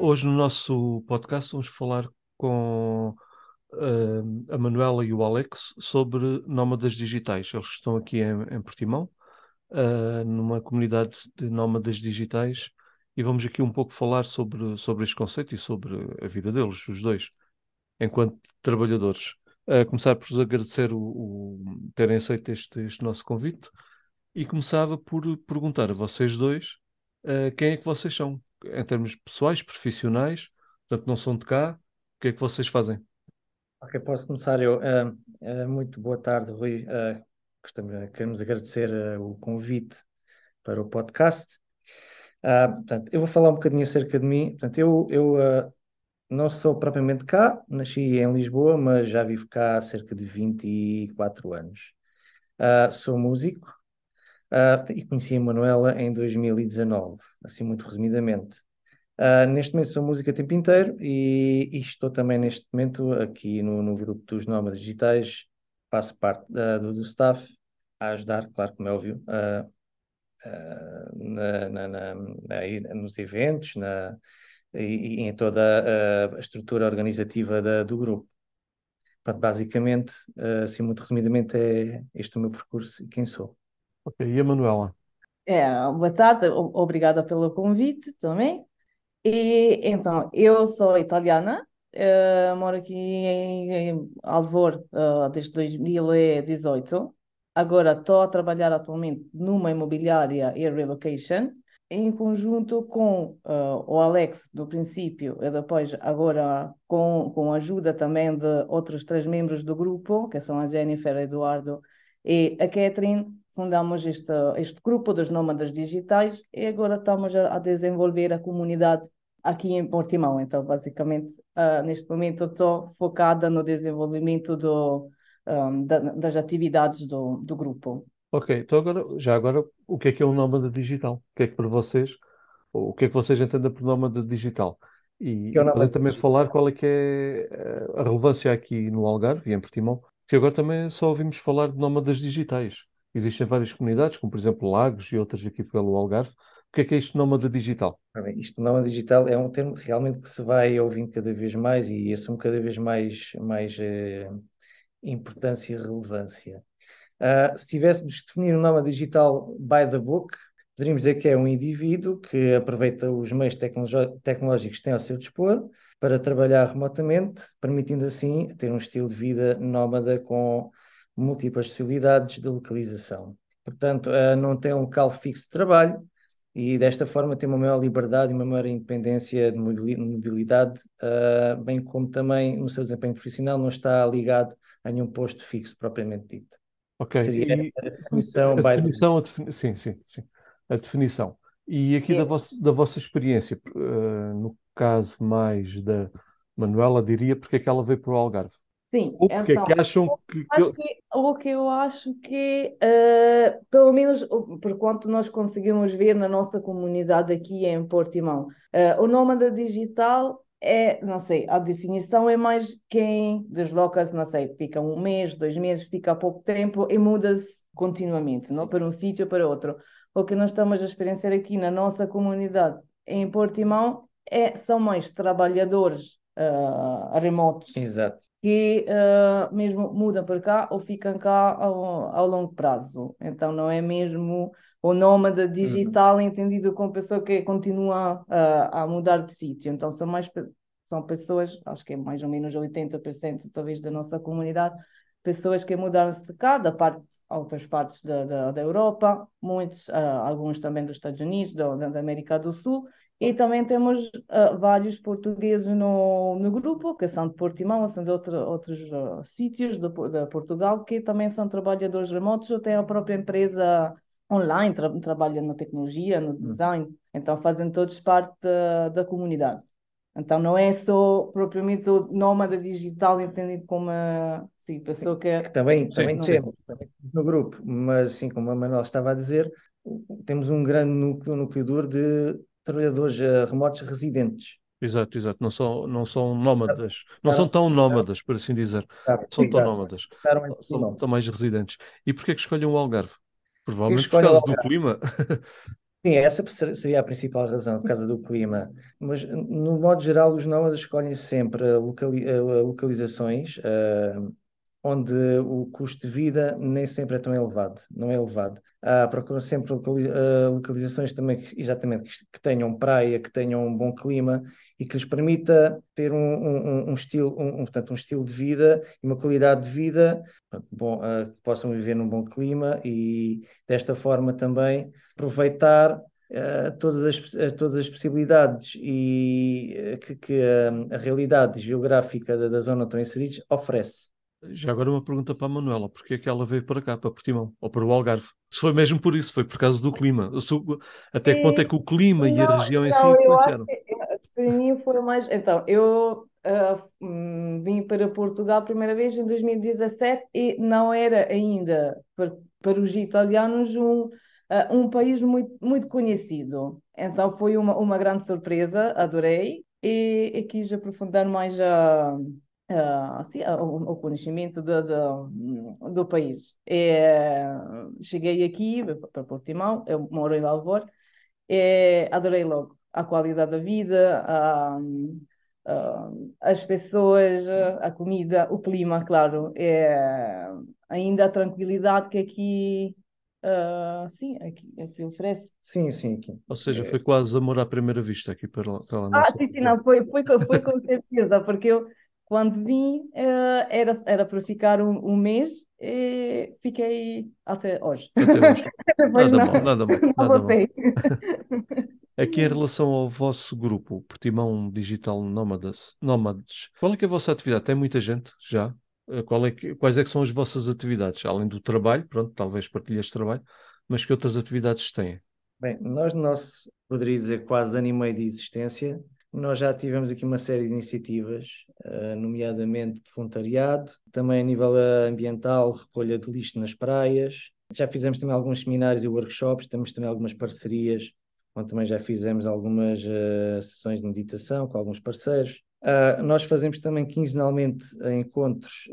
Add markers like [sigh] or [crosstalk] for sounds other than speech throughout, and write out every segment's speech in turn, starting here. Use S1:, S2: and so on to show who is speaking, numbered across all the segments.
S1: Hoje no nosso podcast vamos falar com uh, a Manuela e o Alex sobre nómadas digitais. Eles estão aqui em, em Portimão, uh, numa comunidade de nómadas digitais, e vamos aqui um pouco falar sobre, sobre este conceito e sobre a vida deles, os dois, enquanto trabalhadores. Uh, começar por vos agradecer o, o terem aceito este, este, nosso convite e começava por perguntar a vocês dois quem é que vocês são, em termos pessoais, profissionais, portanto não são de cá, o que é que vocês fazem?
S2: Ok, posso começar eu. Uh, uh, muito boa tarde, Rui. Uh, gostamos, queremos agradecer o convite para o podcast. portanto, eu vou falar um bocadinho acerca de mim. Portanto, eu, eu não sou propriamente cá, nasci em Lisboa, mas já vivo cá há cerca de 24 anos. sou músico e conheci a Manuela em 2019, assim muito resumidamente. Uh, neste momento sou música o tempo inteiro e, e, estou também neste momento aqui no, no grupo dos Nómadas Digitais, faço parte uh, do, do, staff, a ajudar, claro, como é óbvio, uh, na, na, na, nos eventos na, e, e, em toda a, estrutura organizativa da, do grupo. Basicamente, assim muito resumidamente, é este o meu percurso e quem sou.
S1: Ok, e a Manuela?
S3: É, boa tarde, obrigada pelo convite também. E então, eu sou italiana, uh, moro aqui em, em Alvor uh, desde 2018. Agora estou a trabalhar atualmente numa imobiliária e relocation, em conjunto com uh, o Alex do princípio e depois agora com, com a ajuda também de outros três membros do grupo, que são a Jennifer, Eduardo e a Catherine, fundamos este, este grupo dos nómadas digitais e agora estamos a, a desenvolver a comunidade aqui em Portimão. Então, basicamente, uh, neste momento estou focada no desenvolvimento do, um, da, das atividades do, do grupo.
S1: Ok, então agora, já agora, o que é que é um nómada digital? O que é que para vocês, o que é que vocês entendem por nómada digital? E, é podem também digital. falar qual é que é eh, a relevância aqui no Algarve e em Portimão, que agora também só ouvimos falar de nómadas digitais. Existem várias comunidades, como por exemplo Lagos e outras aqui pelo Algarve. O que é que é isto nómada digital?
S2: Isto nómada digital é um termo realmente que se vai ouvindo cada vez mais e assume cada vez mais, mais eh, importância e relevância. Uh, se tivéssemos de definir um nómada digital by the book, poderíamos dizer que é um indivíduo que aproveita os meios tecnológicos que tem ao seu dispor para trabalhar remotamente, permitindo assim ter um estilo de vida nómada com múltiplas possibilidades de localização. Portanto, uh, não tem um local fixo de trabalho e desta forma tem uma maior liberdade e uma maior independência de mobilidade, uh, bem como também no seu desempenho profissional não está ligado a nenhum posto fixo propriamente dito.
S1: Ok. Seria e a definição. A definição, a defini sim, sim, sim. A definição. E aqui da, vossa, da vossa experiência, uh, no caso mais da Manuela, diria porque é que ela veio para o Algarve?
S3: Sim,
S1: Ou porque então, é que acham que.
S3: Acho que o que eu acho que, uh, pelo menos por quanto nós conseguimos ver na nossa comunidade aqui em Portimão, uh, o nómada digital é, não sei, a definição é mais quem desloca-se, não sei, fica um mês, dois meses, fica pouco tempo e muda-se continuamente, não? Para um sítio ou para outro. O que nós estamos a experienciar aqui na nossa comunidade em Portimão é, são mais trabalhadores uh, remotos.
S2: Exato
S3: que uh, mesmo mudam para cá ou ficam cá ao, ao, longo prazo. Então não é mesmo o nómada digital uhum. entendido como pessoa que continua uh, a mudar de sítio. Então são mais são pessoas, acho que é mais ou menos 80% talvez da nossa comunidade, pessoas que mudaram-se de cá, da parte, outras partes da, da, da Europa, muitos, uh, alguns também dos Estados Unidos, da, da América do Sul, e também temos uh, vários portugueses no, no grupo, que são de Portimão, são de outro, outros uh, sítios de, de, Portugal, que também são trabalhadores remotos ou têm a própria empresa online, tra trabalham na tecnologia, no hum. design, hum. então fazem todos parte da, da comunidade. Então não é só propriamente o nómada digital entendido como uma sim, pessoa que, é...
S2: que também, também temos no grupo, mas assim como a Manuel estava a dizer, temos um grande núcleo, núcleo duro de trabalhadores uh, remotos residentes.
S1: Exato, exato. Não são, não são nómadas. Não são tão nómadas, por assim dizer. São tão nómadas. São tão mais residentes. E porquê que escolhem o Algarve? Provavelmente por causa do clima. [laughs]
S2: Sim, essa seria a principal razão, por causa do clima. Mas, no modo geral, os nómadas escolhem sempre locali localizações uh, onde o custo de vida nem sempre é tão elevado, não é elevado. Uh, procuram sempre uh, localizações também que, exatamente que, tenham praia, que tenham um bom clima e que lhes permita ter um, um, um estilo, um, portanto, um estilo de vida e uma qualidade de vida bom, uh, que possam viver num bom clima e desta forma também aproveitar Uh, todas, as, uh, todas as possibilidades e que, que a realidade geográfica da, da zona onde estão inseridos oferece.
S1: Já agora uma pergunta para a Manuela: porquê é que ela veio para cá, para Portimão, ou para o Algarve? Se foi mesmo por isso, foi por causa do clima. Até que ponto é que o clima e a região em si
S3: não, influenciaram? para mim foi mais. Então, eu uh, vim para Portugal a primeira vez em 2017 e não era ainda para, para os italianos um, uh, um país muito, muito conhecido. Então foi uma, uma grande surpresa, adorei e, e quis aprofundar mais a Uh, assim, o, o, conhecimento do, do, do país. E, cheguei aqui para Portimão, eu moro em Alvor, e adorei logo a qualidade da vida, a, a, as pessoas, a comida, o clima, claro, é, ainda a tranquilidade que aqui Uh, sim, aqui, aqui oferece.
S2: Sim, sim, aqui.
S1: Ou seja, foi quase amor à primeira vista aqui para, para
S3: nossa. Ah, sim, sim, não, foi, foi, foi com certeza, porque eu quando vim, uh, era, era para ficar um, um, mês e fiquei até hoje.
S1: Até hoje. [laughs] nada não, mal, nada mal. Nada mal. [laughs] Aqui em relação ao vosso grupo, Portimão Digital Nómadas, Nómades, qual é que é a vossa atividade? Tem muita gente já? Eh, qual é que, quais é que são as vossas atividades? Além do trabalho, pronto, talvez partilhas de trabalho, mas que outras atividades têm?
S2: Bem, nós, nosso, poderia dizer, quase ano e meio de existência, nós já tivemos aqui uma série de iniciativas, uh, nomeadamente de voluntariado, também a nível ambiental, recolha de lixo nas praias. Já fizemos também alguns seminários e workshops, temos também algumas parcerias, onde também já fizemos algumas uh, sessões de meditação com alguns parceiros. Uh, nós fazemos também quinzenalmente encontros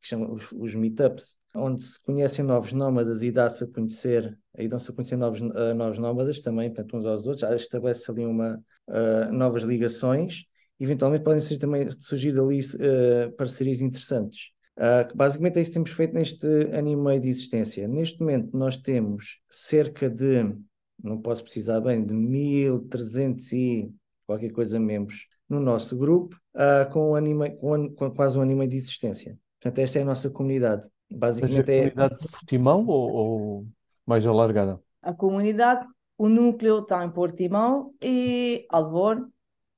S2: que chamam os, os meetups, onde se conhecem novos nómadas e dá-se a conhecer, aí dão-se a conhecer novos, novos nómadas também, portanto, uns aos outros. Estabelece ali uma, uh, novas ligações, eventualmente podem ser também surgir ali uh, parcerias interessantes. Uh, basicamente é isso que temos feito neste ano e meio de existência. Neste momento nós temos cerca de, não posso precisar bem, de 1.300 e qualquer coisa membros no nosso grupo, uh, com, um anime, com, com, quase um ano e meio de existência. Portanto, esta é a nossa comunidade.
S1: Basicamente Mas a é... comunidade de Portimão ou, ou mais alargada?
S3: A comunidade o núcleo está em Portimão e Alvor,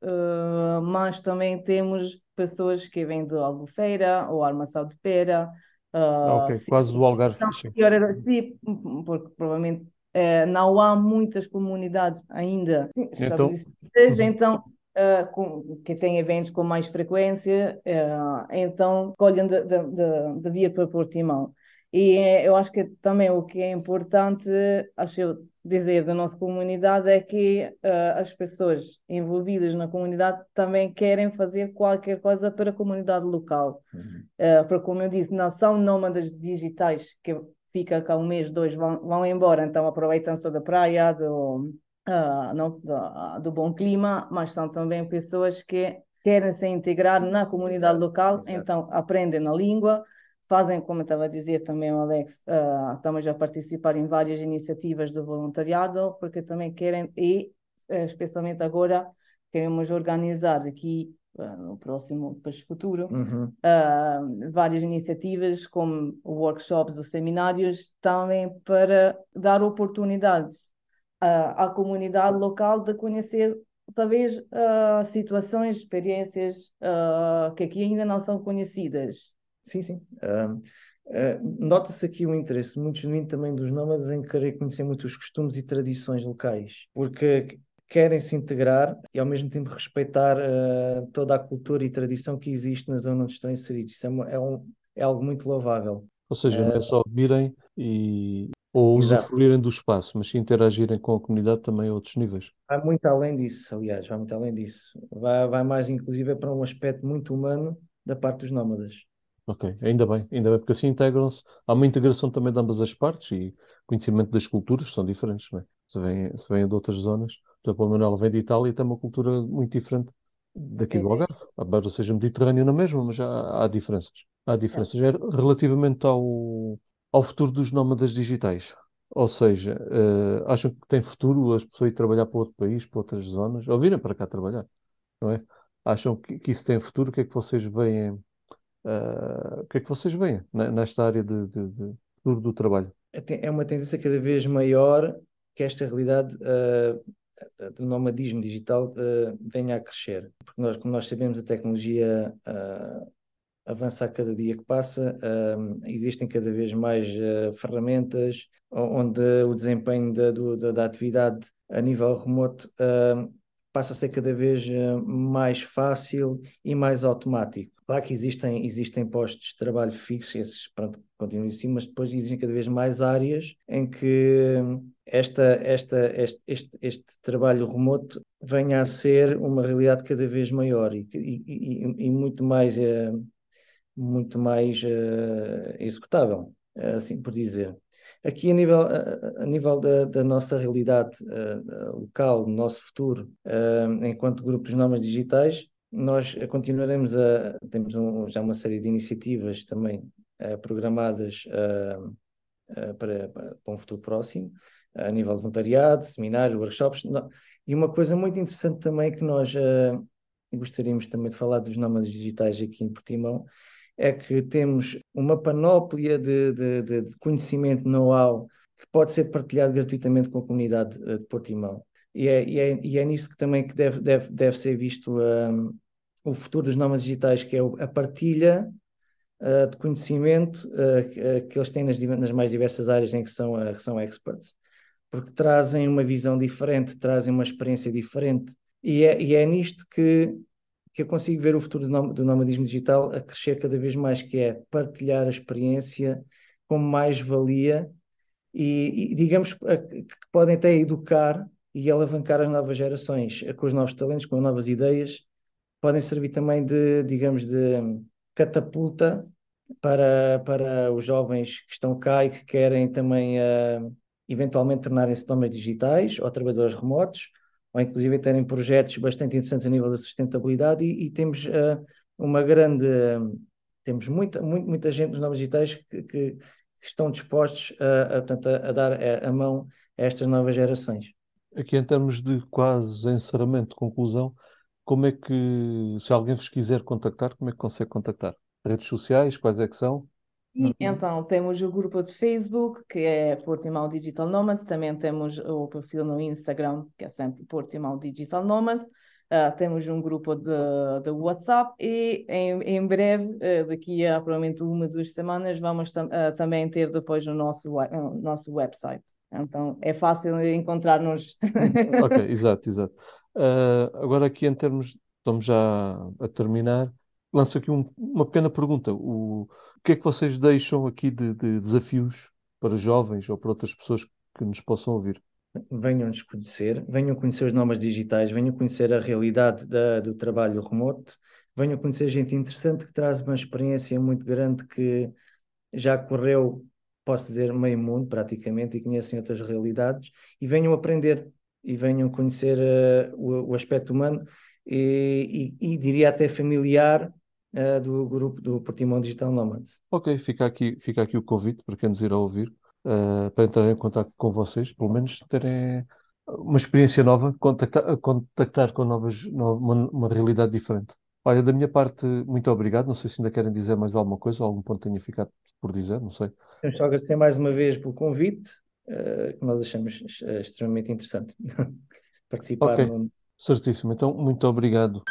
S3: uh, mas também temos pessoas que vêm de Albufeira ou Armação de Pera.
S1: Uh, ok, quase do Algarve.
S3: Senhora, sim, porque provavelmente uh, não há muitas comunidades ainda então, estabelecidas, então, então Uh, com, que tem eventos com mais frequência, uh, então escolhem de, de, de, de, vir para Portimão. E eu acho que também o que é importante, acho eu, dizer da nossa comunidade é que uh, as pessoas envolvidas na comunidade também querem fazer qualquer coisa para a comunidade local. Uhum. Uh, porque, como eu disse, não são nómadas digitais que fica cá um mês, dois, vão, vão embora, então aproveitam-se da praia, do, uh, não, do, do, bom clima, mas são também pessoas que querem se integrar na comunidade local, então aprendem a língua, fazem, como eu estava a dizer também o Alex, uh, estamos a participar em várias iniciativas de voluntariado, porque também querem, e eh, especialmente agora, queremos organizar aqui uh, no próximo depois futuro uhum. uh, várias iniciativas como workshops ou seminários também para dar oportunidades à comunidade local de conhecer talvez situações, experiências que aqui ainda não são conhecidas.
S2: Sim, sim. Uh, uh, Nota-se aqui o interesse muito genuíno também dos nómadas em querer conhecer muito os costumes e tradições locais, porque querem se integrar e ao mesmo tempo respeitar uh, toda a cultura e tradição que existe na zona onde estão inseridos. Isso é, uma, é, um, é algo muito louvável.
S1: Ou seja, não é só virem e ou usufruírem do espaço, mas se interagirem com a comunidade também a outros níveis.
S2: Vai muito além disso, aliás, vai muito além disso. Vai, vai mais, inclusive, para um aspecto muito humano da parte dos nómadas.
S1: Ok, ainda bem, ainda bem, porque assim integram-se. Há uma integração também de ambas as partes e conhecimento das culturas são diferentes, não é? Se vêm, se vêm de outras zonas, por exemplo, a Manuela vem de Itália e tem uma cultura muito diferente daqui do
S3: É,
S1: Algarve. Embora seja Mediterrâneo na mesma, mas há, há diferenças. Há diferenças. É relativamente ao, ao futuro dos nómadas digitais. Ou seja, eh, acham que tem futuro as pessoas ir trabalhar para outro país, para outras zonas, ou virem para cá trabalhar, não é? Acham que, que isso tem futuro? O que é que vocês veem, eh, o que é que vocês veem ne- nesta área de, de- de futuro do trabalho?
S2: É é uma tendência cada vez maior que esta realidade ah, do nomadismo digital ah, venha a crescer. Porque nós, como nós sabemos, a tecnologia ah, avança a cada dia que passa, ah, existem cada vez mais ah, ferramentas onde o desempenho da, do- da, da atividade a nível remoto ah, passa a ser cada vez ah, mais fácil e mais automático. Claro que existem, existem postos de trabalho fixos, esses pronto, continuam assim, mas depois existem cada vez mais áreas em que esta, esta, este, este, este trabalho remoto venha a ser uma realidade cada vez maior e, e, e, muito mais, eh, muito mais eh, executável, assim por dizer. Aqui a nível, a, nível da, da nossa realidade eh, local, do nosso futuro, eh, enquanto grupos de normas digitais, nós continuaremos a, temos um- já uma série de iniciativas também eh, programadas eh, eh, para, para, um futuro próximo, a nível de voluntariado, seminários, workshops. E uma coisa muito interessante também que nós eh, gostaríamos também de falar dos nómadas digitais aqui em Portimão, é que temos uma panóplia de, de, de- de conhecimento, know-how, que pode ser partilhado gratuitamente com a comunidade eh, de Portimão. E é, e é, e é nisso que também que deve, deve, deve ser visto um, o futuro dos nómadas digitais, que é a partilha uh, de conhecimento uh, que, eles têm nas, nas mais diversas áreas em que são, uh, que são experts, porque trazem uma visão diferente, trazem uma experiência diferente, e é, e é nisto que, que eu consigo ver o futuro do, do nomadismo digital a crescer cada vez mais, que é partilhar a experiência como mais-valia e, e digamos que podem até educar e alavancar as novas gerações com os novos talentos, com as novas ideias, podem servir também de, digamos, de catapulta para, para os jovens que estão cá e que querem também eh, eventualmente tornarem-se nómadas digitais ou trabalhadores remotos, ou inclusive terem projetos bastante interessantes a nível da sustentabilidade e, e temos eh, uma grande, temos muita, muita gente nos nómadas digitais que, que- estão dispostos a, a, portanto, a, a dar a, a mão a estas novas gerações.
S1: Aqui em termos de quase encerramento, conclusão, como é que, se alguém vos quiser contactar, como é que consegue contactar? Redes sociais, quais é que são?
S3: E então temos o grupo de Facebook, que é Portimão Digital Nomads, também temos o perfil no Instagram, que é sempre Portimão Digital Nomads. Ah, temos um grupo de, de WhatsApp e em, em breve, eh, daqui a provavelmente uma, duas semanas, vamos tam- ah, também ter depois o nosso, nosso website. Então é fácil encontrar-nos.
S1: Ok, [laughs] exato, exato. Ah, agora aqui em termos, estamos já a terminar, lanço aqui um- uma pequena pergunta. O, o que é que vocês deixam aqui de, de desafios para jovens ou para outras pessoas que nos possam ouvir?
S2: venham-nos conhecer, venham conhecer os nomes digitais, venham conhecer a realidade da- do trabalho remoto, venham conhecer gente interessante que traz uma experiência muito grande que já correu, posso dizer, meio mundo praticamente e conhecem outras realidades e venham aprender e venham conhecer eh, o, o aspecto humano e, e- e diria até familiar eh, do grupo do Portimão Digital Nomads.
S1: Ok, fica aqui, fica aqui o convite para quem nos irá ouvir, ah, para entrar em contato com vocês, pelo menos terem uma experiência nova, contactar, contactar com novas, no- uma, uma realidade diferente. Olha, da minha parte, muito obrigado. Não sei se ainda querem dizer mais alguma coisa, algum ponto tenha ficado por dizer, não sei.
S2: Queremos só agradecer mais uma vez pelo convite, eh, que nós achamos eh, extremamente interessante [laughs] participar
S1: Ok.
S2: no,
S1: Certíssimo. Então, muito obrigado.